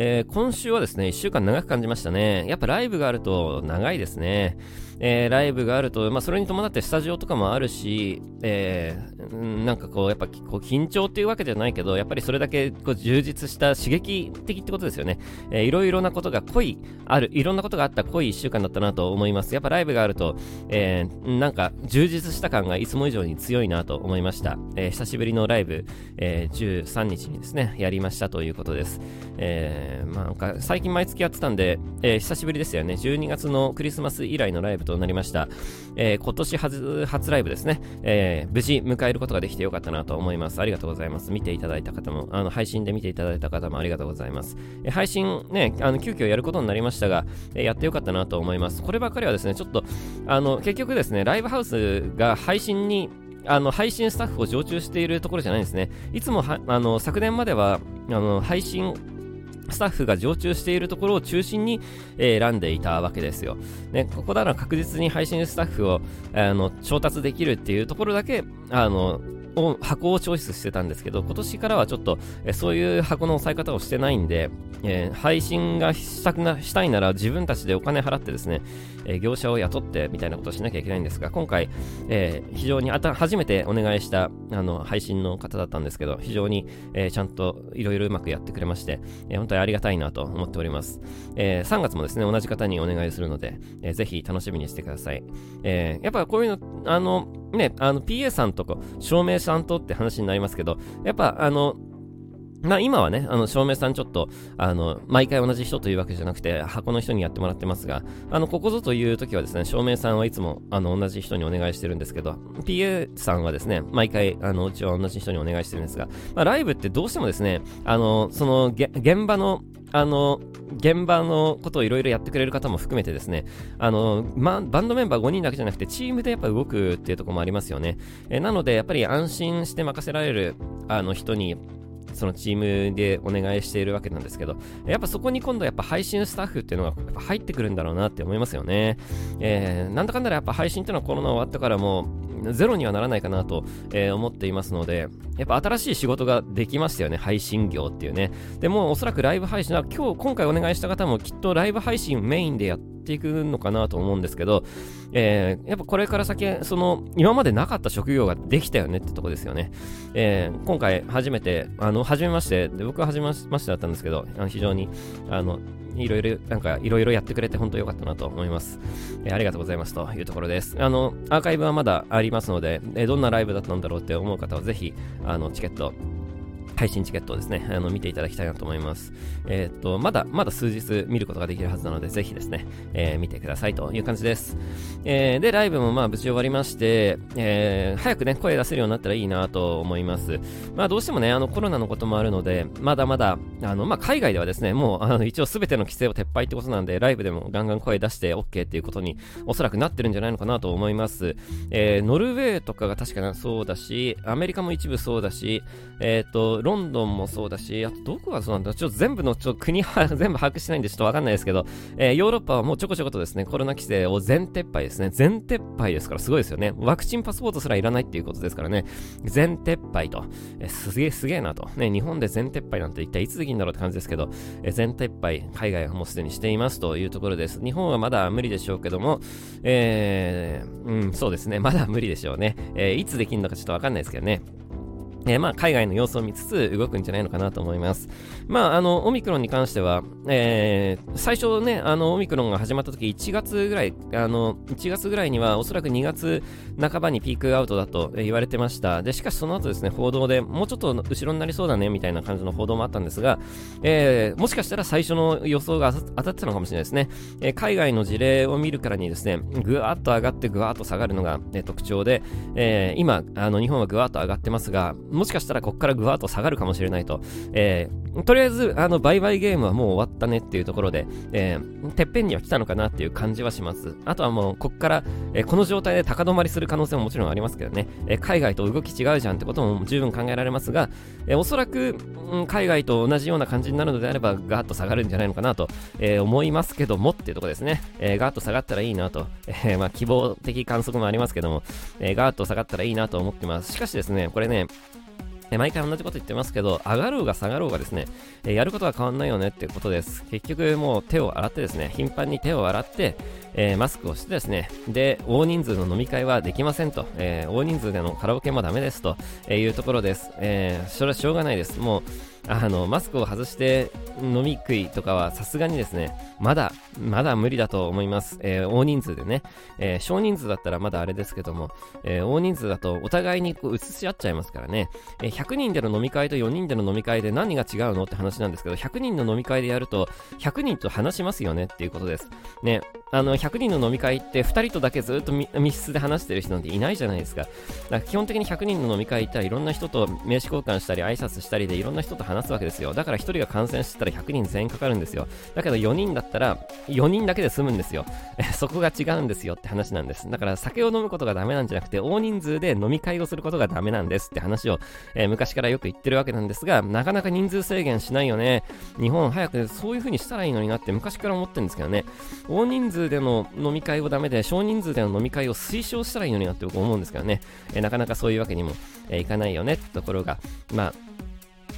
えー、今週はですね、1週間長く感じましたね。やっぱライブがあると長いですね。えー、ライブがあると、まあ、それに伴ってスタジオとかもあるし、えー、なんかこう、やっぱこう緊張っていうわけじゃないけど、やっぱりそれだけこう充実した刺激的ってことですよね。えー、いろいろなことが濃い、ある、いろんなことがあった濃い1週間だったなと思います。やっぱライブがあると、えー、なんか充実した感がいつも以上に強いなと思いました。えー、久しぶりのライブ、えー、13日にですね、やりましたということです。えー、まあなんか最近毎月やってたんで、えー、久しぶりですよね。12月のクリスマス以来のライブとなりました。えー、今年初初ライブですね、えー、無事迎えることができてよかったなと思います。ありがとうございます。見ていただいた方も、あの配信で見ていただいた方もありがとうございます。えー、配信ね、あの急遽やることになりましたが、え、やってよかったなと思います。こればかりはですね、ちょっと、あの、結局ですね、ライブハウスが配信にあの配信スタッフを常駐しているところじゃないんですね。いつもあの昨年まではあの配信スタッフが常駐しているところを中心に、え、選んでいたわけですよ。ね、ここなら確実に配信スタッフをあの調達できるっていうところだけ、あの、箱をチョイスしてたんですけど、今年からはちょっと、えそういう箱の押さえ方をしてないんで、えー、配信がしたくな、したいなら自分たちでお金払ってですね、え、業者を雇ってみたいなことをしなきゃいけないんですが、今回、えー、非常にあた、初めてお願いした、あの、配信の方だったんですけど、非常に、えちゃんといろいろうまくやってくれまして、え本当にありがたいなと思っております。え3月もですね、同じ方にお願いするので、えー、ぜひ楽しみにしてください。えやっぱこういうの、あの、ね、あの、PA さんとか、照明さんとって話になりますけど、やっぱ、あの、まあ今はね、あの、照明さんちょっと、あの、毎回同じ人というわけじゃなくて、箱の人にやってもらってますが、あの、ここぞという時はですね、照明さんはいつも、あの、同じ人にお願いしてるんですけど、PA さんはですね、毎回、あの、うちは同じ人にお願いしてるんですが、まあライブってどうしてもですね、あの、その、現場の、あの、現場のことをいろいろやってくれる方も含めてですね、あの、ま、バンドメンバー5人だけじゃなくて、チームでやっぱ動くっていうところもありますよね。えなので、やっぱり安心して任せられる、あの、人に、そのチームでお願いしているわけなんですけど、やっぱそこに今度やっぱ配信スタッフっていうのがやっぱ入ってくるんだろうなって思いますよね。えー、なんだかんだらやっぱ配信っていうのはコロナ終わってからもゼロにはならないかなと、えー、思っていますので、やっぱ新しい仕事ができましたよね、配信業っていうね。でもおそらくライブ配信は今日、今回お願いした方もきっとライブ配信メインでやってていくのかなと思うんですけど、えー、やっぱこれから先、その、今までなかった職業ができたよねってとこですよね。えー、今回初めて、あの、初めまして、で僕は初めましてだったんですけど、あの非常に、あの、いろいろ、なんか、いろいろやってくれて本当良かったなと思います、えー、ありがとうございますというところです。あの、アーカイブはまだありますので、えー、どんなライブだったんだろうって思う方はぜひ、あの、チケット、配信チケットをですね、あの、見ていただきたいなと思います。えー、っと、まだ、まだ数日見ることができるはずなので、ぜひですね、えー、見てくださいという感じです。えー、で、ライブもまあ無事終わりまして、えー、早くね、声出せるようになったらいいなと思います。まあどうしてもね、あのコロナのこともあるので、まだまだ、あの、まあ海外ではですね、もう、あの、一応すべての規制を撤廃ってことなんで、ライブでもガンガン声出して OK っていうことに、おそらくなってるんじゃないのかなと思います。えー、ノルウェーとかが確かそうだし、アメリカも一部そうだし、えっ、と、ロンドンもそうだし、あとどこがそうなんだちょっと全部のちょ国は 全部把握してないんでちょっとわかんないですけど、えー、ヨーロッパはもうちょこちょことですね、コロナ規制を全撤廃ですね。全撤廃ですからすごいですよね。ワクチンパスポートすらいらないっていうことですからね。全撤廃と。えー、すげえすげえなと。ね、日本で全撤廃なんて一体いつできるんだろうって感じですけど、えー、全撤廃、海外はもうすでにしていますというところです。日本はまだ無理でしょうけども、えー、うん、そうですね。まだ無理でしょうね。え、いつできるのかちょっとわかんないですけどね。えー、まあ、海外の様子を見つつ動くんじゃないのかなと思います。まあ、あの、オミクロンに関しては、えー、最初ね、あの、オミクロンが始まった時1月ぐらい、あの、1月ぐらいにはおそらく2月半ばにピークアウトだと言われてました。で、しかしその後ですね、報道でもうちょっと後ろになりそうだね、みたいな感じの報道もあったんですが、えー、もしかしたら最初の予想が当たってたのかもしれないですね。えー、海外の事例を見るからにですね、ぐわーっと上がってぐわーっと下がるのが、え、特徴で、えー、今、あの、日本はぐわーっと上がってますが、もしかしたらここからぐわっと下がるかもしれないと、えー、とりあえず、あの、売買ゲームはもう終わったねっていうところで、えー、てっぺんには来たのかなっていう感じはします。あとはもう、ここから、えー、この状態で高止まりする可能性ももちろんありますけどね、えー、海外と動き違うじゃんってことも十分考えられますが、えー、おそらく、うん、海外と同じような感じになるのであれば、ガーッと下がるんじゃないのかなと、えー、思いますけどもっていうとこですね。えー、ガーッと下がったらいいなと、えー、まあ、希望的観測もありますけども、えー、ガーッと下がったらいいなと思ってます。しかしですね、これね、え毎回同じこと言ってますけど、上がろうが下がろうがですね、えやることは変わんないよねっていうことです。結局もう手を洗ってですね、頻繁に手を洗って、えー、マスクをしてですね、で、大人数の飲み会はできませんと、えー、大人数でのカラオケもダメですとえいうところです。えー、それはしょうがないです。もう、あのマスクを外して飲み食いとかはさすがにですね、まだ、まだ無理だと思います。えー、大人数でね、えー、少人数だったらまだあれですけども、えー、大人数だとお互いにこう移し合っちゃいますからね、え100人での飲み会と4人での飲み会で何が違うのって話なんですけど、100人の飲み会でやると、100人と話しますよねっていうことです。ね、あの、100人の飲み会って2人とだけずっと密室で話してる人なんていないじゃないですか。だから基本的に100人の飲み会行ったらいろんな人と名刺交換したり挨拶したりでいろんな人と話すわけですよ。だから1人が感染してたら100人全員かかるんですよ。だけど4人だったら4人だけで済むんですよ。そこが違うんですよって話なんです。だから酒を飲むことがダメなんじゃなくて大人数で飲み会をすることがダメなんですって話を、えー、昔からよく言ってるわけなんですが、なかなか人数制限しないよね。日本早くそういう風にしたらいいのになって昔から思ってるんですけどね。大人数数での飲み会をダメで少人数での飲み会を推奨したらいいのになって僕思うんですけどね。え、なかなかそういうわけにも、えー、いかないよねってところが、ま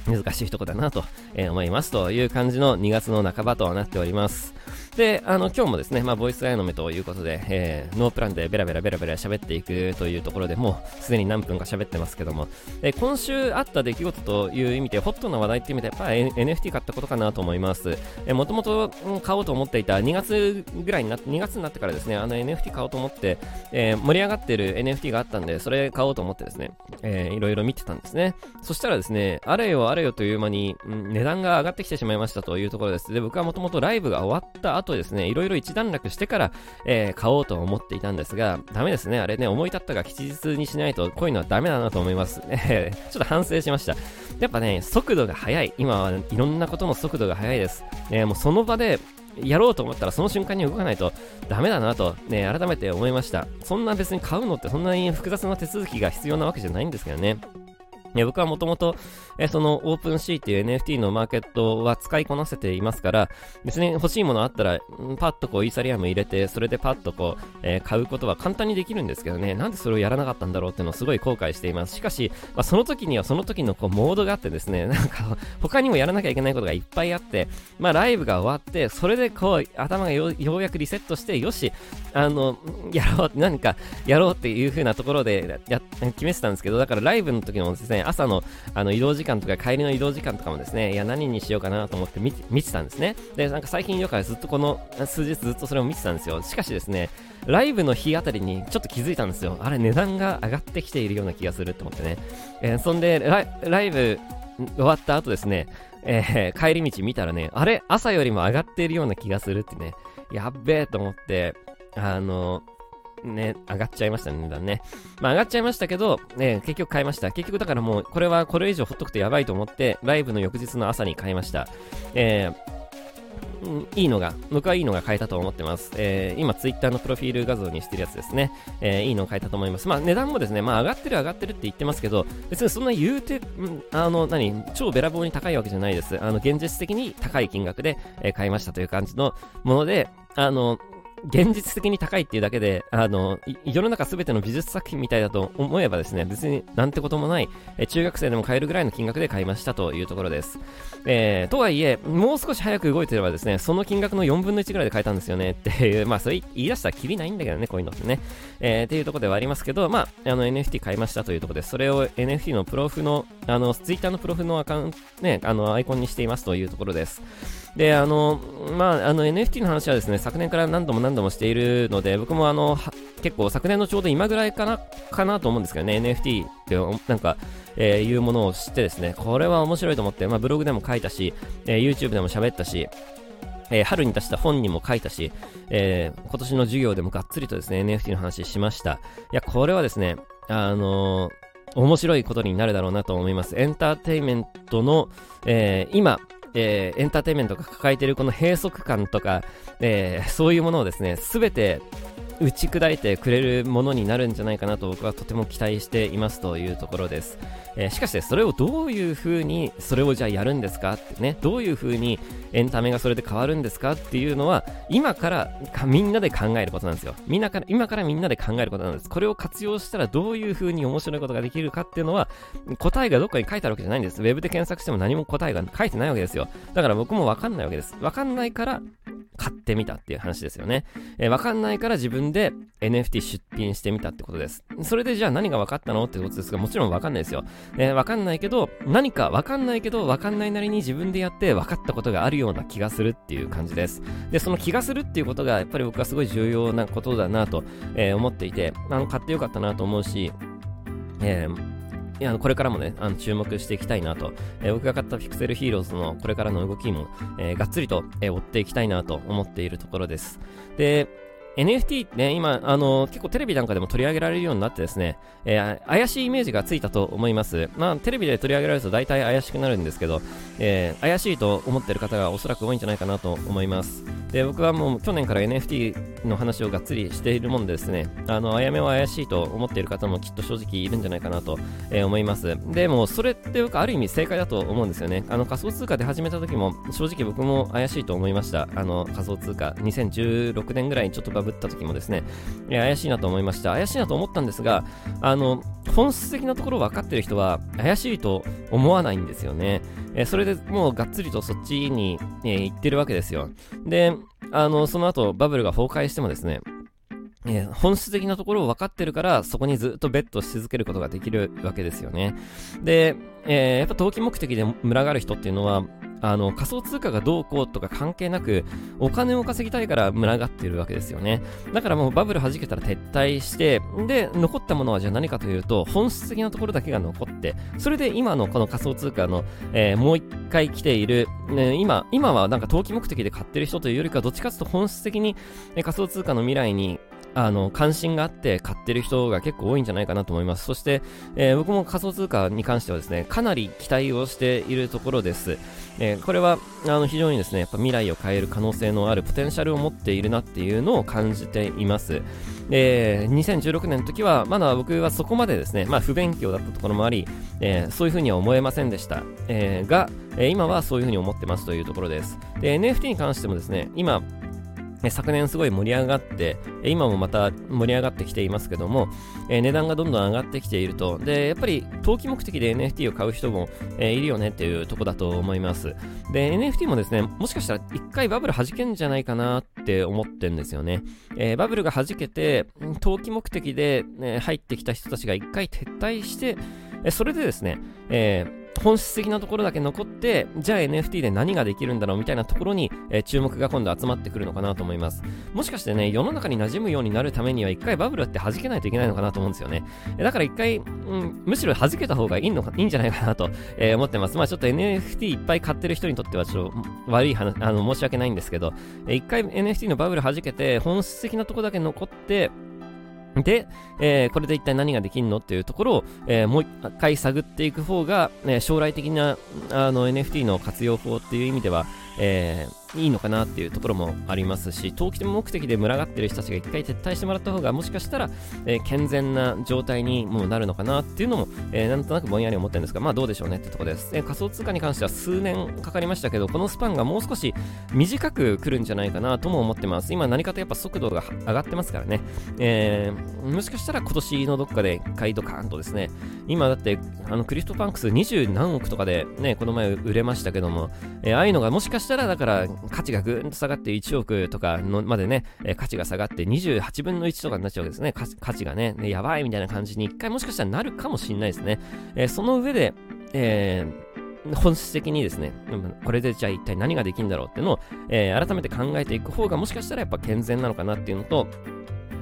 あ、難しいとこだなと、え、思いますという感じの2月の半ばとなっております。で、あの、今日もですね、まあ、ボイスガイの目ということで、えー、ノープランでベラベラベラベラ喋っていくというところでもう、すでに何分か喋ってますけども、えー、今週あった出来事という意味で、ホットな話題っていう意味で、やっぱ NFT 買ったことかなと思います。えー、もともと買おうと思っていた2月ぐらいになって、2月になってからですね、あの NFT 買おうと思って、えー、盛り上がってる NFT があったんで、それ買おうと思ってですね、えー、いろいろ見てたんですね。そしたらですね、あれよあれよという間に、うん、値段が上がってきてしまいましたというところです。で、僕はもともとライブが終わった後ですね、いろいろ一段落してから、えー、買おうと思っていたんですが、ダメですね。あれね、思い立ったが吉日にしないと、こういうのはダメだなと思います。え ちょっと反省しました。やっぱね、速度が速い。今はいろんなことの速度が速いです。えー、もうその場で、やろうと思ったらその瞬間に動かないとダメだなとね、改めて思いました。そんな別に買うのってそんなに複雑な手続きが必要なわけじゃないんですけどね。ね、僕はもともと、えそのオープンシーっていう NFT のマーケットは使いこなせていますから、別に欲しいものあったら、パッとこうイーサリアム入れて、それでパッとこう、えー、買うことは簡単にできるんですけどね、なんでそれをやらなかったんだろうっていうのをすごい後悔しています。しかし、まあ、その時にはその時のこうモードがあってですね、なんか他にもやらなきゃいけないことがいっぱいあって、まあライブが終わって、それでこう頭がようやくリセットして、よし、あの、やろう、何かやろうっていう風なところでや決めてたんですけど、だからライブの時もですね、朝のあの移動時間とか帰りの移動時間とかもですね、いや、何にしようかなと思って見見てたんですね。で、なんか最近よくずっとこの数日ずっとそれを見てたんですよ。しかしですね、ライブの日あたりにちょっと気づいたんですよ。あれ、値段が上がってきているような気がするって思ってね。えー、そんでラ、ライブ終わった後ですね、えー、帰り道見たらね、あれ、朝よりも上がっているような気がするってね、やっべえと思って、あの、ね、上がっちゃいましたね、値段ね。まあ上がっちゃいましたけど、ね、結局買いました。結局だからもう、これはこれ以上ほっとくとやばいと思って、ライブの翌日の朝に買いました。えーいいのが、僕はいいのが買えたと思ってます。えー、今、ツイッターのプロフィール画像にしてるやつですね。えー、いいのを買えたと思います。まあ、値段もですね、まあ、上がってる上がってるって言ってますけど、別にそんな言うて、あの、何、超べらぼうに高いわけじゃないです。あの、現実的に高い金額で、えー、買いましたという感じのもので、あの、現実的に高いっていうだけで、あの、世の中すべての美術作品みたいだと思えばですね、別になんてこともない、え中学生でも買えるぐらいの金額で買いましたというところです。えー、とはいえ、もう少し早く動いてればですね、その金額の4分の1ぐらいで買えたんですよねっていう、まあ、それ言い出したらきりないんだけどね、こういうのってね。えー、っていうところではありますけど、まあ、あの、NFT 買いましたというところで、それを NFT のプロフの、あの、Twitter のプロフのアカウント、ね、あの、アイコンにしていますというところです。で、あの、まあ、あの NFT の話はですね、昨年から何度も何度もしているので、僕もあの、結構昨年のちょうど今ぐらいかな、かなと思うんですけどね、NFT ってなんか、えー、いうものを知ってですね、これは面白いと思って、まあ、ブログでも書いたし、えー、YouTube でも喋ったし、えー、春に出した本にも書いたし、えー、今年の授業でもがっつりとですね、NFT の話しました。いや、これはですね、あのー、面白いことになるだろうなと思います。エンターテインメントの、え、今、えー、エンターテインメントが抱えているこの閉塞感とか、えー、そういうものをですね、すべて、打ち砕いてくれるものになるんじゃないかなと僕はとても期待していますというところです。えー、しかし、それをどういうふうにそれをじゃあやるんですか？ってね、どういうふうにエンタメがそれで変わるんですかっていうのは、今からみんなで考えることなんですよ。みんなから、今からみんなで考えることなんです。これを活用したらどういうふうに面白いことができるかっていうのは、答えがどっかに書いてあるわけじゃないんです。ウェブで検索しても何も答えが書いてないわけですよ。だから僕もわかんないわけです。わかんないから、買ってみたっていう話ですよね。えー、わかんないから自分で NFT 出品してみたってことです。それでじゃあ何が分かったのってことですが、もちろんわかんないですよ。えー、わかんないけど、何かわかんないけど、わかんないなりに自分でやって分かったことがあるような気がするっていう感じです。で、その気がするっていうことが、やっぱり僕はすごい重要なことだなと、えー、思っていて、あの、買ってよかったなと思うし、えー、やこれからもね、あの注目していきたいなと、えー、僕が買ったピクセルヒーローズのこれからの動きも、えー、がっつりと、えー、追っていきたいなと思っているところです。で、NFT ってね、今、あのー、結構テレビなんかでも取り上げられるようになってですね、えー、怪しいイメージがついたと思います。まあ、テレビで取り上げられると大体怪しくなるんですけど、えー、怪しいと思ってる方がおそらく多いんじゃないかなと思います。で、僕はもう去年から NFT の話をがっつりしているもんでですね、あの、あやめは怪しいと思っている方もきっと正直いるんじゃないかなと、えー、思います。でも、それって僕ある意味正解だと思うんですよね。あの、仮想通貨で始めた時も正直僕も怪しいと思いました。あの、仮想通貨、2016年ぐらいにちょっとバブった時もですね、え怪しいなと思いました。怪しいなと思ったんですが、あの、本質的なところ分かってる人は怪しいと思わないんですよね。えそれでもうがっつりとそっちに、え、行ってるわけですよ。で、あの、その後バブルが崩壊してもですね、えー、本質的なところを分かってるから、そこにずっとベットし続けることができるわけですよね。で、えー、やっぱ投機目的で群がる人っていうのは、あの、仮想通貨がどうこうとか関係なく、お金を稼ぎたいから群がっているわけですよね。だからもうバブル弾けたら撤退して、で、残ったものはじゃあ何かというと、本質的なところだけが残って、それで今のこの仮想通貨の、えー、もう一回来ている、ね、今、今はなんか投機目的で買ってる人というよりか、どっちかというと本質的に、え仮想通貨の未来にあの、関心があって買ってる人が結構多いんじゃないかなと思います。そして、えー、僕も仮想通貨に関してはですね、かなり期待をしているところです。えー、これは、あの、非常にですね、やっぱ未来を変える可能性のあるポテンシャルを持っているなっていうのを感じています。えー、2016年の時は、まだ僕はそこまでですね、まあ不勉強だったところもあり、えー、そういうふうには思えませんでした。え、が、え、今はそういうふうに思ってますというところです。で、NFT に関してもですね、今、昨年すごい盛り上がって、今もまた盛り上がってきていますけども、えー、値段がどんどん上がってきていると。で、やっぱり投機目的で NFT を買う人も、えー、いるよねっていうとこだと思います。で、NFT もですね、もしかしたら一回バブル弾けんじゃないかなって思ってんですよね。えー、バブルが弾けて、投機目的で、ね、入ってきた人たちが一回撤退して、それでですね、えー本質的なところだけ残って、じゃあ NFT で何ができるんだろうみたいなところに、えー、注目が今度集まってくるのかなと思います。もしかしてね、世の中に馴染むようになるためには一回バブルって弾けないといけないのかなと思うんですよね。だから一回、うん、むしろ弾けた方がいいのか、いいんじゃないかなと、えー、思ってます。まあちょっと NFT いっぱい買ってる人にとってはちょっと悪い話、あの、申し訳ないんですけど、えー、回 NFT のバブル弾けて、本質的なところだけ残って、で、えー、これで一体何ができるのっていうところを、えー、もう一回探っていく方が、ね、将来的なあの NFT の活用法っていう意味では、えーいいのかなっていうところもありますし、投機目的で群がってる人たちが一回撤退してもらった方が、もしかしたら、えー、健全な状態にもなるのかなっていうのも、えー、なんとなくぼんやり思ってるんですが、まあどうでしょうねってところです。えー、仮想通貨に関しては数年かかりましたけど、このスパンがもう少し短く来るんじゃないかなとも思ってます。今何かとやっぱ速度が上がってますからね。えー、もしかしたら今年のどっかで一回ドカーンとですね、今だってあのクリフトパンクス20何億とかでね、この前売れましたけども、えー、ああいうのがもしかしたらだから価値がぐーんと下がって1億とかのまでね、え、価値が下がって28分の1とかになっちゃうわけですね。価値がね、ねやばいみたいな感じに一回もしかしたらなるかもしれないですね。え、その上で、え、本質的にですね、これでじゃあ一体何ができるんだろうっていうのを、え、改めて考えていく方がもしかしたらやっぱ健全なのかなっていうのと、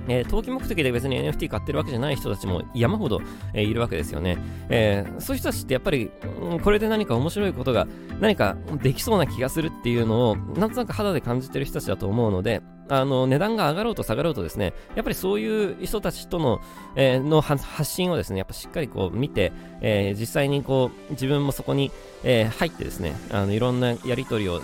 えー、投機目的で別に NFT 買ってるわけじゃない人たちも山ほど、えー、いるわけですよね。えー、そういう人たちってやっぱり、うん、これで何か面白いことが何かできそうな気がするっていうのを、なんとなく肌で感じてる人たちだと思うので、あの、値段が上がろうと下がろうとですね、やっぱりそういう人たちとの、えー、の発信をですね、やっぱしっかりこう見て、えー、実際にこう、自分もそこに、えー、入ってですね、あの、いろんなやりとりを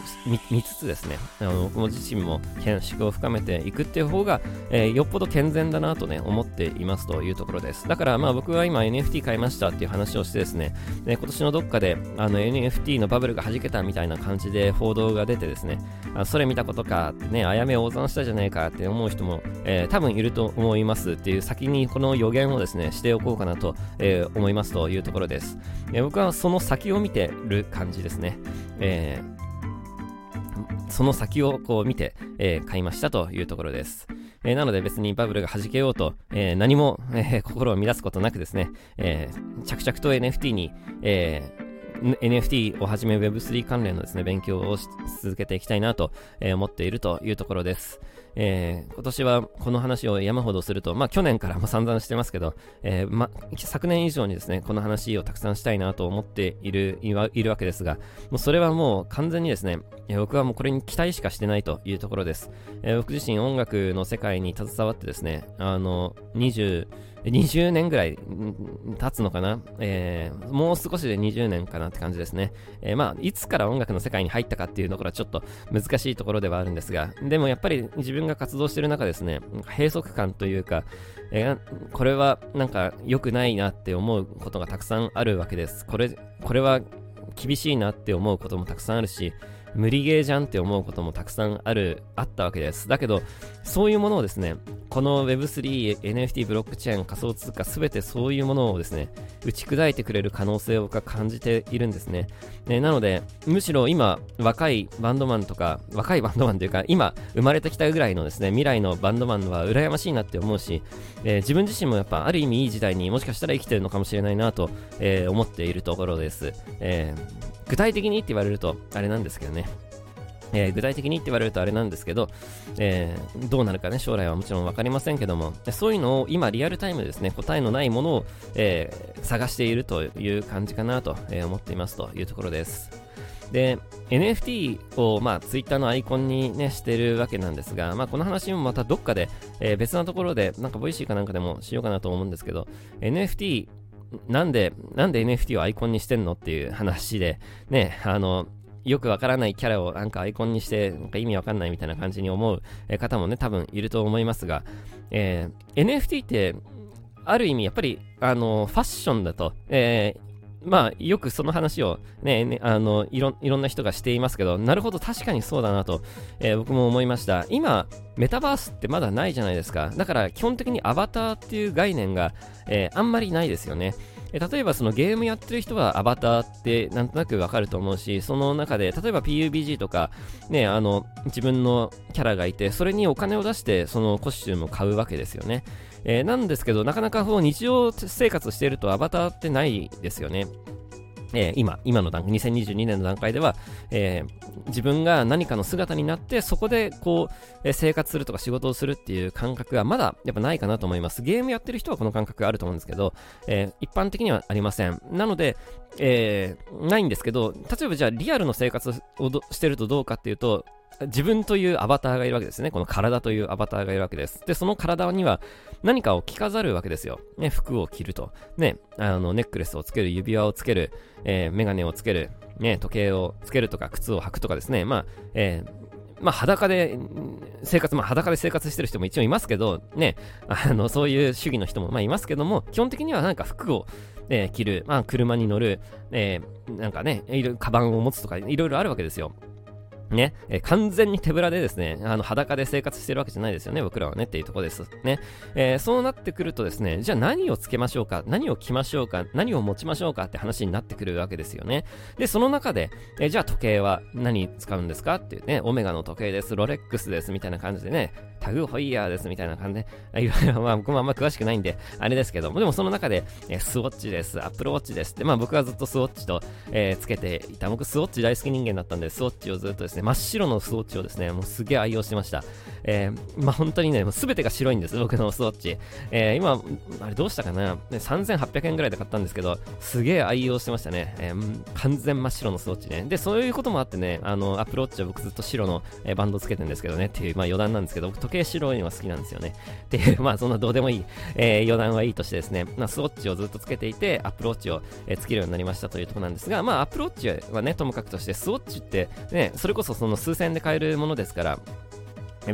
見つつですね、あの、僕も自身も見識を深めていくっていう方が、えー、よっぽど健全だなとね、思っていますというところです。だから、まあ僕は今 NFT 買いましたっていう話をしてですね、で今年のどっかで、あの、NFT のバブルが弾けたみたいな感じで報道が出てですね、あそれ見たことかってね、あやめ大損ししたじゃねえかって思う人も、えー、多分いると思いますっていう先にこの予言をですね、しておこうかなと、えー、思いますというところです。えー、僕はその先を見てる感じですね。え、その先をこう見て、え、買いましたというところです。えー、なので別にバブルが弾けようと、えー、何も、えー、心を乱すことなくですね、え着々と NFT に、え NFT をはじめ Web3 関連のですね、勉強を続けていきたいなと、え思っているというところです。えー、今年はこの話を山ほどすると、まあ去年からも 散々してますけど、えー、ま、昨年以上にですね、この話をたくさんしたいなと思っている、いるわけですが、もうそれはもう完全にですね、僕はもうこれに期待しかしてないというところです。え、僕自身音楽の世界に携わってですね、あの、20、20年ぐらい経つのかな、えー、もう少しで20年かなって感じですね。えー、まあ、いつから音楽の世界に入ったかっていうところはちょっと難しいところではあるんですが、でもやっぱり自分が活動してる中ですね、閉塞感というか、えー、これはなんか良くないなって思うことがたくさんあるわけです。これ、これは厳しいなって思うこともたくさんあるし、無理ゲーじゃんって思うこともたくさんある、あったわけです。だけど、そういうものをですね、この Web3、NFT、ブロックチェーン、仮想通貨、すべてそういうものをですね、打ち砕いてくれる可能性を僕は感じているんですね。ねなので、むしろ今、若いバンドマンとか、若いバンドマンというか、今、生まれてきたぐらいのですね、未来のバンドマンは羨ましいなって思うし、えー、自分自身もやっぱある意味いい時代にもしかしたら生きてるのかもしれないなと、えー、思っているところです。えー、具体的にって言われると、あれなんですけどね。えー、具体的にって言われるとあれなんですけど、えー、どうなるかね、将来はもちろん分かりませんけども、そういうのを今リアルタイムですね、答えのないものを、えー、探しているという感じかなと、思っていますというところです。で、NFT を、まあ、Twitter のアイコンにね、してるわけなんですが、まあ、この話もまたどっかで、えー、別なところで、なんか、 Voicy かなんかでもしようかなと思うんですけど、NFT、なんで、なんで NFT をアイコンにしてんのっていう話で、ね、あの、よくわからないキャラをなんかアイコンにして、なんか意味わかんないみたいな感じに思う方もね、多分いると思いますが、えー、NFT って、ある意味やっぱり、あの、ファッションだと、えー、まあ、よくその話をね、ねあのいろ、いろんな人がしていますけど、なるほど、確かにそうだなと、えー、僕も思いました。今、メタバースってまだないじゃないですか。だから、基本的にアバターっていう概念が、えー、あんまりないですよね。例えばそのゲームやってる人はアバターってなんとなくわかると思うし、その中で、例えば PUBG とか、ね、あの、自分のキャラがいて、それにお金を出してそのコスチュームを買うわけですよね。えー、なんですけど、なかなかこう日常生活してるとアバターってないですよね。えー、今、今の段階、2022年の段階では、えー、自分が何かの姿になって、そこでこう、えー、生活するとか仕事をするっていう感覚がまだやっぱないかなと思います。ゲームやってる人はこの感覚があると思うんですけど、え一般的にはありません。なので、えないんですけど、例えばじゃあリアルの生活をしてるとどうかっていうと、自分というアバターがいるわけですね。この体というアバターがいるわけです。で、その体には何かを着飾るわけですよ。ね、服を着ると。ね、あの、ネックレスをつける、指輪をつける、えー、メガネをつける、ね、時計をつけるとか、靴を履くとかですね。まあ、えーまあ、裸で生活、まあ、裸で生活してる人も一応いますけど、ね、あの、そういう主義の人も、まあ、いますけども、基本的にはなんか服を、えー、着る、まあ、車に乗る、えー、なんかね、いろいろ、カバンを持つとか、いろいろあるわけですよ。ね、えー、完全に手ぶらでですね、あの裸で生活してるわけじゃないですよね、僕らはねっていうとこです。ね、えー、そうなってくるとですね、じゃあ何をつけましょうか、何を着ましょうか、何を持ちましょうかって話になってくるわけですよね。で、その中で、えー、じゃあ時計は何使うんですか？っていうね、オメガの時計です、ロレックスです、みたいな感じでね、タグホイヤーです、みたいな感じで、いろいろ、まあ僕もあんま詳しくないんで、あれですけども、でもその中で、えスウォッチです、アップルウォッチですって、まあ僕はずっとスウォッチと、えつけていた、僕スウォッチ大好き人間だったんで、スウォッチをずっとですですね、真っ白のスウォッチをですね、もうすげえ愛用してました。えー、まあ本当にね、もう全てが白いんです、僕のスウォッチ。えー、今、あれどうしたかな、ね3800円ぐらいで買ったんですけど、すげえ愛用してましたね。えー、完全真っ白のスウォッチね。で、そういうこともあってね、あの、アプローチは僕ずっと白の、えー、バンドつけてるんですけどね、っていう、まあ余談なんですけど、僕時計白いのが好きなんですよね。っていう、まあそんなどうでもいい、えー、余談はいいとしてですね、まあスウォッチをずっとつけていて、アプローチを、えー、つけるようになりましたというところなんですが、まあアプローチはね、ともかくとして、スウォッチってね、それこそそその数千で買えるものですから、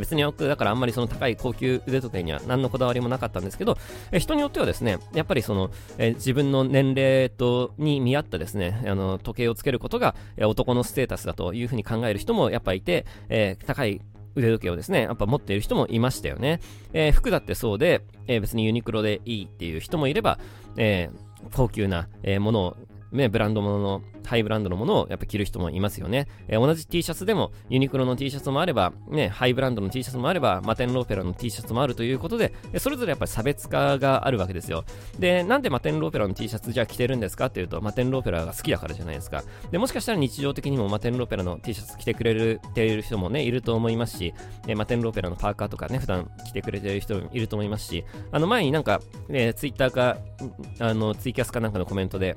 別に僕、だからあんまりその高い高級腕時計には何のこだわりもなかったんですけど、え人によってはですね、やっぱりその、え自分の年齢とに見合ったですね、あの時計をつけることが、え男のステータスだというふうに考える人もやっぱいて、えー、高い腕時計をですね、やっぱ持っている人もいましたよね。えー、服だってそうで、えー、別にユニクロでいいっていう人もいれば、えー、高級な、えものをね、ブランドものの、ハイブランドのものをやっぱ着る人もいますよね。えー、同じ T シャツでも、ユニクロの T シャツもあれば、ね、ハイブランドの T シャツもあれば、マテンローペラの T シャツもあるということで、それぞれやっぱり差別化があるわけですよ。で、なんでマテンローペラの T シャツじゃ着てるんですかっていうと、マテンローペラが好きだからじゃないですか。で、もしかしたら日常的にもマテンローペラの T シャツ着てくれるている人もね、いると思いますし、えー、マテンローペラのパーカーとかね、普段着てくれてる人もいると思いますし、あの前になんか、えー、ツイッターか、あの、ツイキャスかなんかのコメントで、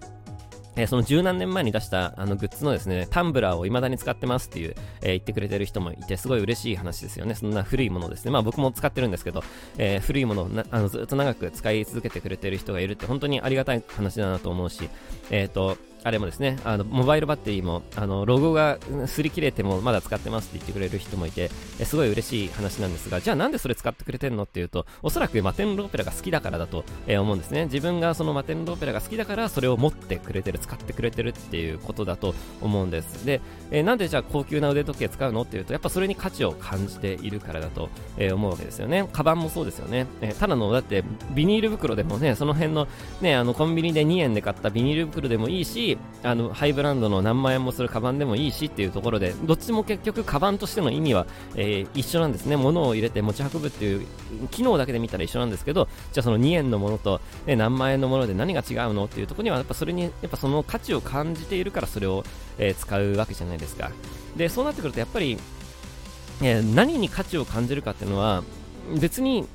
え、その十何年前に出したあのグッズのですね、タンブラーを未だに使ってますっていう、えー、言ってくれてる人もいて、すごい嬉しい話ですよね。そんな古いものですね。まあ僕も使ってるんですけど、えー、古いものをあのずっと長く使い続けてくれてる人がいるって本当にありがたい話だなと思うし、えっ、と、あれもですね、あの、モバイルバッテリーも、あの、ロゴが擦り切れてもまだ使ってますって言ってくれる人もいて、えすごい嬉しい話なんですが、じゃあなんでそれ使ってくれてんのっていうと、おそらくマテンローペラが好きだからだと、え思うんですね。自分がそのマテンローペラが好きだから、それを持ってくれてる、使ってくれてるっていうことだと思うんです。で、えなんでじゃあ高級な腕時計使うのっていうと、やっぱそれに価値を感じているからだと、え思うわけですよね。カバンもそうですよね。えただの、だってビニール袋でもね、その辺のね、あのコンビニで2円で買ったビニール袋でもいいし、あの、ハイブランドの何万円もするカバンでもいいしっていうところで、どっちも結局カバンとしての意味は、えー、一緒なんですね。物を入れて持ち運ぶっていう機能だけで見たら一緒なんですけど、じゃあその2円のものと、ね、何万円のもので何が違うのっていうところには、やっぱそれに、やっぱその価値を感じているからそれを、えー、使うわけじゃないですか。で、そうなってくるとやっぱり、えー、何に価値を感じるかっていうのは、別に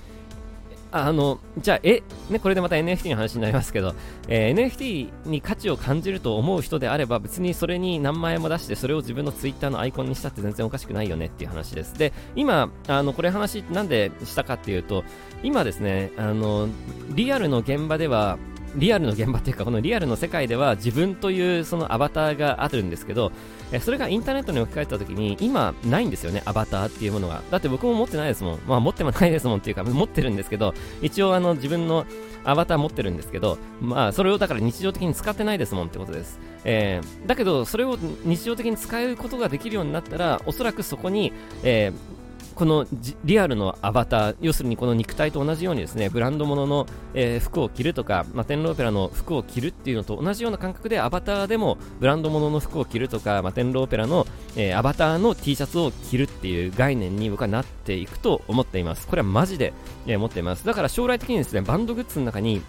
あの、じゃあ、え、ね、これでまた NFT の話になりますけど、えー、NFT に価値を感じると思う人であれば、別にそれに何万円も出して、それを自分の Twitter のアイコンにしたって全然おかしくないよねっていう話です。で、今、あの、これ話なんでしたかっていうと、今ですね、あの、リアルの現場では、リアルの現場っていうか、このリアルの世界では自分というそのアバターがあるんですけど、えそれがインターネットに置き換えた時に、今ないんですよね、アバターっていうものが。だって僕も持ってないですもん。まあ持ってもないですもんっていうか、持ってるんですけど、一応あの自分のアバター持ってるんですけど、まあそれをだから日常的に使ってないですもんってことです。えー、だけど、それを日常的に使うことができるようになったら、おそらくそこに、えーこのリアルのアバター、要するにこの肉体と同じようにですね、ブランド物の、えー、服を着るとか、まあ、テンローペラの服を着るっていうのと同じような感覚でアバターでもブランド物の服を着るとか、まあ、テンローペラの、えー、アバターの T シャツを着るっていう概念に僕はなっていくと思っています。これはマジで、えー、思っています。だから将来的にですね、バンドグッズの中に、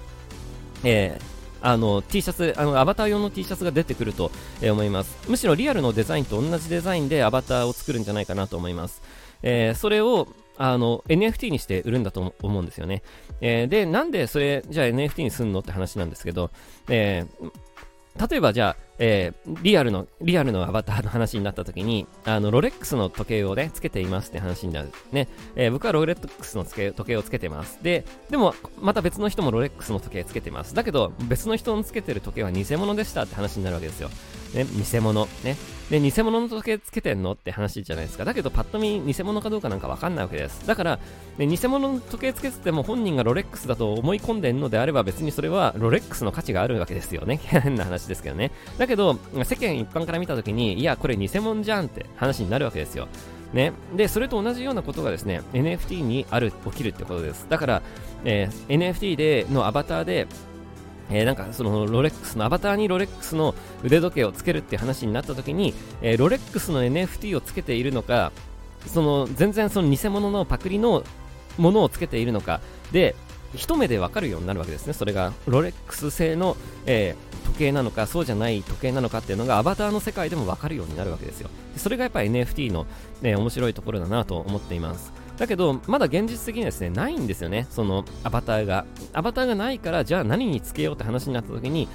えー、あの T シャツ、あのアバター用の T シャツが出てくると、え思います。むしろリアルのデザインと同じデザインでアバターを作るんじゃないかなと思います。えー、それをあの NFT にして売るんだと思うんですよね。えー、で、なんでそれ、じゃあ NFT にすんのって話なんですけど、えー、例えばじゃあ、えー、リアルの、リアルのアバターの話になった時に、あの、ロレックスの時計をね、つけていますって話になる。ね。えー、僕はロレックスの時計をつけてます。で、でも、また別の人もロレックスの時計つけてます。だけど、別の人のつけてる時計は偽物でしたって話になるわけですよ。ね、偽物。ね。で、偽物の時計つけてんのって話じゃないですか。だけど、パッと見、偽物かどうかなんかわかんないわけです。だから、ね、偽物の時計つけてても本人がロレックスだと思い込んでんのであれば、別にそれはロレックスの価値があるわけですよね。変な話ですけどね。だけけど、世間一般から見たときに、いや、これ偽物じゃんって話になるわけですよ。ね。で、それと同じようなことがですね、NFT にある、起きるってことです。だから、えー、NFT でのアバターで、えー、なんかそのロレックスのアバターにロレックスの腕時計をつけるって話になった時に、えー、ロレックスの NFT をつけているのか、その全然その偽物のパクリのものをつけているのかで、一目でわかるようになるわけですね。それがロレックス製の、えー、時計なのか、そうじゃない時計なのかっていうのがアバターの世界でもわかるようになるわけですよ。それがやっぱ NFT の、ね、面白いところだなと思っています。だけど、まだ現実的にはですね、ないんですよね、そのアバターが。アバターがないから、じゃあ何につけようって話になった時に、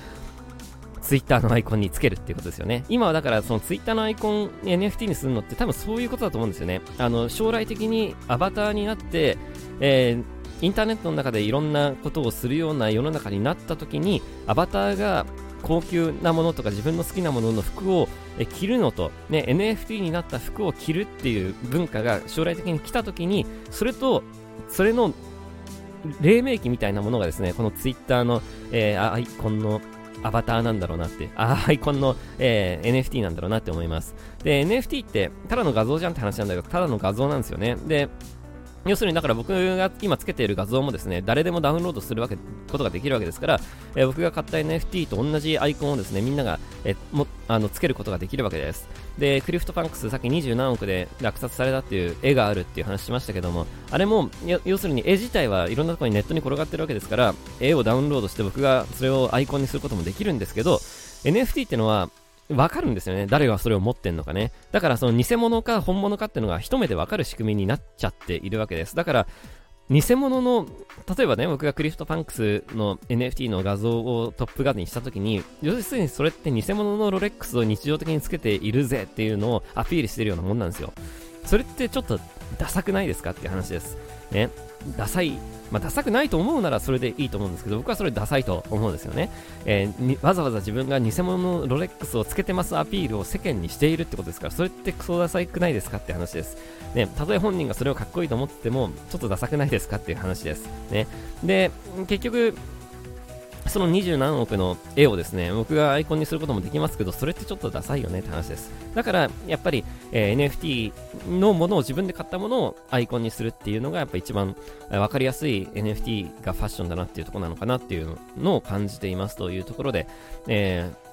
ツイッターのアイコンにつけるっていうことですよね。今はだからそのツイッターのアイコン NFT にするのって多分そういうことだと思うんですよね。あの、将来的にアバターになって、えインターネットの中でいろんなことをするような世の中になった時にアバターが高級なものとか自分の好きなものの服を着るのと、ね、NFT になった服を着るっていう文化が将来的に来た時にそれとそれの黎明期みたいなものがですねこのツイッターの、えー、アイコンのアバターなんだろうなって、アイコンの、えー、NFT なんだろうなって思います。で、NFT って、ただの画像じゃんって話なんだけど、ただの画像なんですよね。で、要するにだから僕が今つけている画像もですね、誰でもダウンロードするわけことができるわけですから、えー、僕が買った NFT と同じアイコンをですね、みんなが、え、もあのつけることができるわけです。で、クリフトパンクス、さっき20何億で落札されたっていう絵があるっていう話しましたけども、あれも、要するに絵自体はいろんなところにネットに転がってるわけですから、絵をダウンロードして僕がそれをアイコンにすることもできるんですけど、NFT っていうのは、わかるんですよね。誰がそれを持ってんのかね。だからその偽物か本物かっていうのが一目でわかる仕組みになっちゃっているわけです。だから、偽物の、例えばね、僕が CryptoPunks の NFT の画像をトップ画にしたときに、要するにそれって偽物のロレックスを日常的につけているぜっていうのをアピールしてるようなもんなんですよ。それってちょっとダサくないですかっていう話です。ね。ダサいまあ、ダサくないと思うならそれでいいと思うんですけど、僕はそれダサいと思うんですよね。えー、わざわざ自分が偽物のロレックスをつけてますアピールを世間にしているってことですから、それってクソダサくないですかって話です。ね、たとえ本人がそれをかっこいいと思っても、ちょっとダサくないですかっていう話です。ね。で、結局、その二十何億の絵をですね、僕がアイコンにすることもできますけど、それってちょっとダサいよねって話です。だから、やっぱり、えー、NFT のものを自分で買ったものをアイコンにするっていうのが、やっぱ一番わかりやすい NFT がファッションだなっていうところなのかなっていうのを感じていますというところで、えー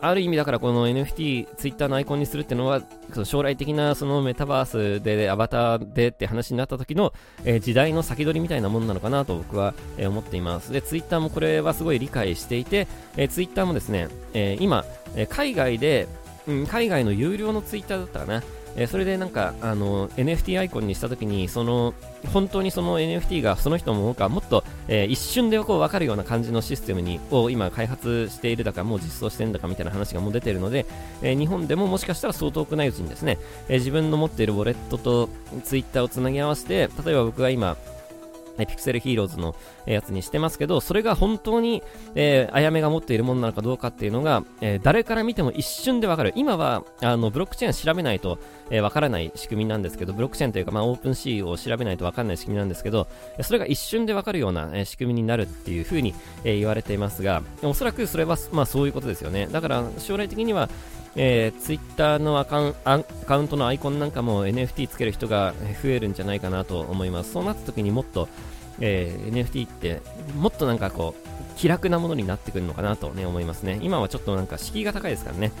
ある意味だからこの NFT、ツイッターのアイコンにするっていうのは、その将来的なそのメタバースでアバターでって話になった時の、えー、時代の先取りみたいなものなのかなと僕は、えー、思っています。で、ツイッターもこれはすごい理解していて、えー、ツイッターもですね、え今、え海外で、うん、海外の有料のツイッターだったかな、えー、それでなんか、あの、NFT アイコンにした時に、その、本当にその NFT がその人もか、もっと、えー、一瞬でこう分かるような感じのシステムに、を今開発しているだか、もう実装してるんだかみたいな話がもう出てるので、えー、日本でももしかしたらそう遠くないうちにですね、え自分の持っているウォレットと Twitter をつなぎ合わせて、例えば僕が今、ピクセルヒーローズのやつにしてますけど、それが本当に、えー、あやめが持っているものなのかどうかっていうのが、えー、誰から見ても一瞬でわかる。今は、あの、ブロックチェーン調べないと、えー、わからない仕組みなんですけど、ブロックチェーンというか、まあ、オープンシーを調べないとわからない仕組みなんですけど、それが一瞬でわかるような、え、仕組みになるっていう風に、え、言われていますが、おそらくそれは、まあ、そういうことですよね。だから、将来的には、えー、ツイッターのアカウンアカウントのアイコンなんかも NFT つける人が増えるんじゃないかなと思います。そうなった時にもっと、えー、NFT ってもっとなんかこう気楽なものになってくるのかなとね思いますね今はちょっとなんか敷居が高いですからね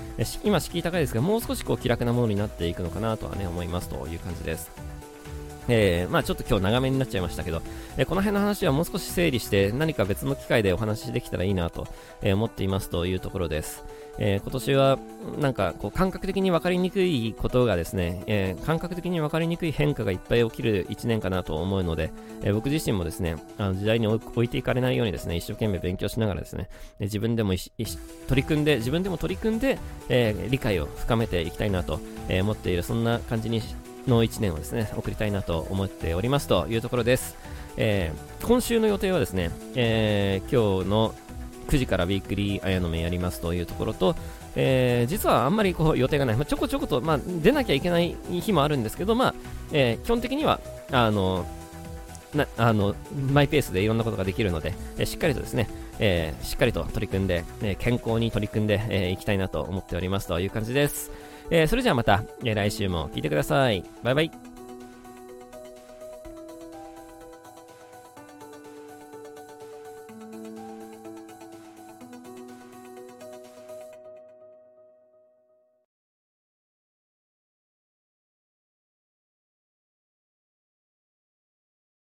今敷居高いですがもう少しこう気楽なものになっていくのかなとはね思いますという感じですえー、まあちょっと今日長めになっちゃいましたけど、えー、この辺の話はもう少し整理して何か別の機会でお話しできたらいいなと、えー、思っていますというところです。えー、今年はなんかこう感覚的に分かりにくいことがですね、えー、感覚的に分かりにくい変化がいっぱい起きる1年かなと思うので、えー、僕自身もですね、あの時代に置いていかれないようにですね、一生懸命勉強しながらですね、自分でも取り組んで、自分でも取り組んで、え理解を深めていきたいなと、え思っている、そんな感じにの1年をですね、送りたいなと思っておりますというところです。え今週の予定はですね、え今日の9時からウィークリー綾の目やりますというところと、えー、実はあんまりこう予定がない、まあ、ちょこちょこと、まあ、出なきゃいけない日もあるんですけど、まあえー、基本的にはあのなあのマイペースでいろんなことができるので、えー、しっかりとですね、え、しっかりと取り組んで、え、健康に取り組んでい、えー、きたいなと思っておりますという感じです。え、それじゃあまた、えー、来週も聞いてください。バイバイ。